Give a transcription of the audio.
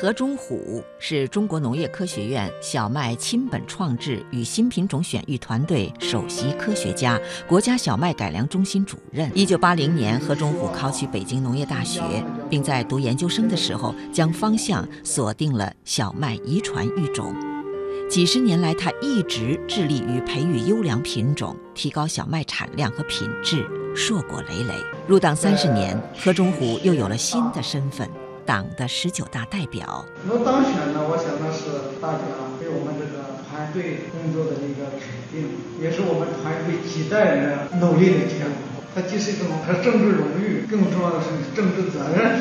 何忠虎是中国农业科学院小麦亲本创制与新品种选育团队首席科学家、国家小麦改良中心主任。一九八零年，何忠虎考取北京农业大学，并在读研究生的时候将方向锁定了小麦遗传育种。几十年来，他一直致力于培育优良品种，提高小麦产量和品质，硕果累累。入党三十年，何忠虎又有了新的身份。党的十九大代表。我当选呢，我想那是大家对我们这个团队工作的一个肯定，也是我们团队几代人努力的结果。它既是一种它政治荣誉，更重要的是政治责任。